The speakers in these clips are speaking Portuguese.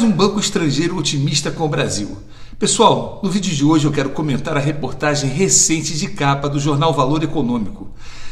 Mais um banco estrangeiro otimista com o Brasil. Pessoal, no vídeo de hoje eu quero comentar a reportagem recente de capa do jornal Valor Econômico.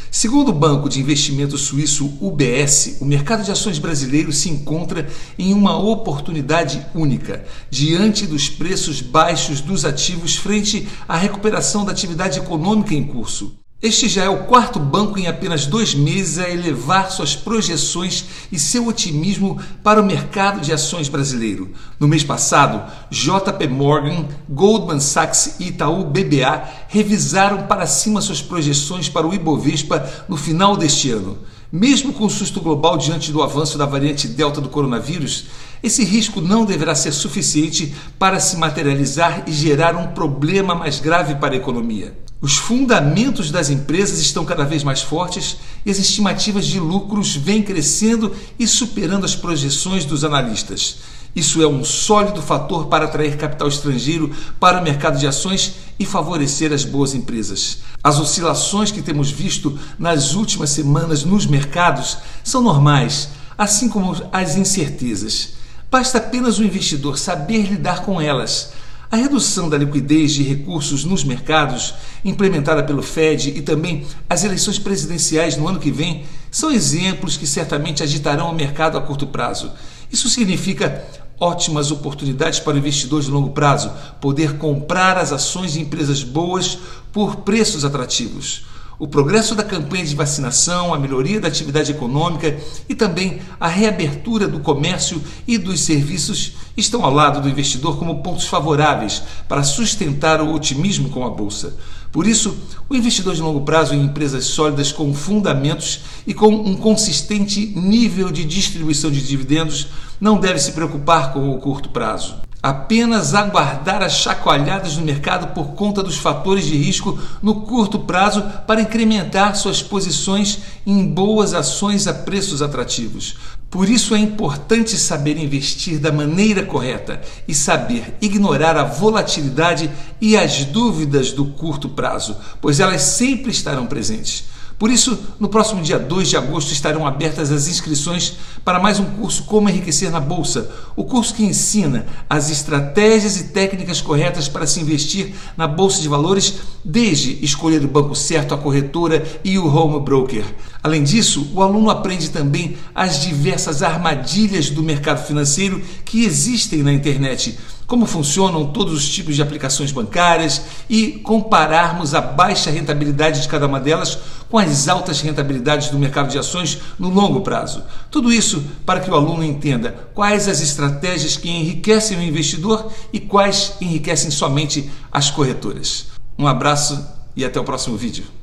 Segundo o banco de investimento suíço UBS, o mercado de ações brasileiro se encontra em uma oportunidade única, diante dos preços baixos dos ativos frente à recuperação da atividade econômica em curso. Este já é o quarto banco em apenas dois meses a elevar suas projeções e seu otimismo para o mercado de ações brasileiro. No mês passado, JP Morgan, Goldman Sachs e Itaú BBA revisaram para cima suas projeções para o Ibovespa no final deste ano. Mesmo com o susto global diante do avanço da variante Delta do coronavírus, esse risco não deverá ser suficiente para se materializar e gerar um problema mais grave para a economia. Os fundamentos das empresas estão cada vez mais fortes e as estimativas de lucros vêm crescendo e superando as projeções dos analistas. Isso é um sólido fator para atrair capital estrangeiro para o mercado de ações e favorecer as boas empresas. As oscilações que temos visto nas últimas semanas nos mercados são normais, assim como as incertezas. Basta apenas o investidor saber lidar com elas a redução da liquidez de recursos nos mercados, implementada pelo Fed, e também as eleições presidenciais no ano que vem, são exemplos que certamente agitarão o mercado a curto prazo. Isso significa ótimas oportunidades para o investidor de longo prazo poder comprar as ações de empresas boas por preços atrativos. O progresso da campanha de vacinação, a melhoria da atividade econômica e também a reabertura do comércio e dos serviços estão ao lado do investidor como pontos favoráveis para sustentar o otimismo com a bolsa. Por isso, o investidor de longo prazo em empresas sólidas com fundamentos e com um consistente nível de distribuição de dividendos não deve se preocupar com o curto prazo apenas aguardar as chacoalhadas no mercado por conta dos fatores de risco no curto prazo para incrementar suas posições em boas ações a preços atrativos. Por isso é importante saber investir da maneira correta e saber ignorar a volatilidade e as dúvidas do curto prazo, pois elas sempre estarão presentes. Por isso, no próximo dia 2 de agosto estarão abertas as inscrições para mais um curso Como Enriquecer na Bolsa, o curso que ensina as estratégias e técnicas corretas para se investir na Bolsa de Valores, desde escolher o banco certo, a corretora e o home broker. Além disso, o aluno aprende também as diversas armadilhas do mercado financeiro que existem na internet como funcionam todos os tipos de aplicações bancárias e compararmos a baixa rentabilidade de cada uma delas com as altas rentabilidades do mercado de ações no longo prazo. Tudo isso para que o aluno entenda quais as estratégias que enriquecem o investidor e quais enriquecem somente as corretoras. Um abraço e até o próximo vídeo.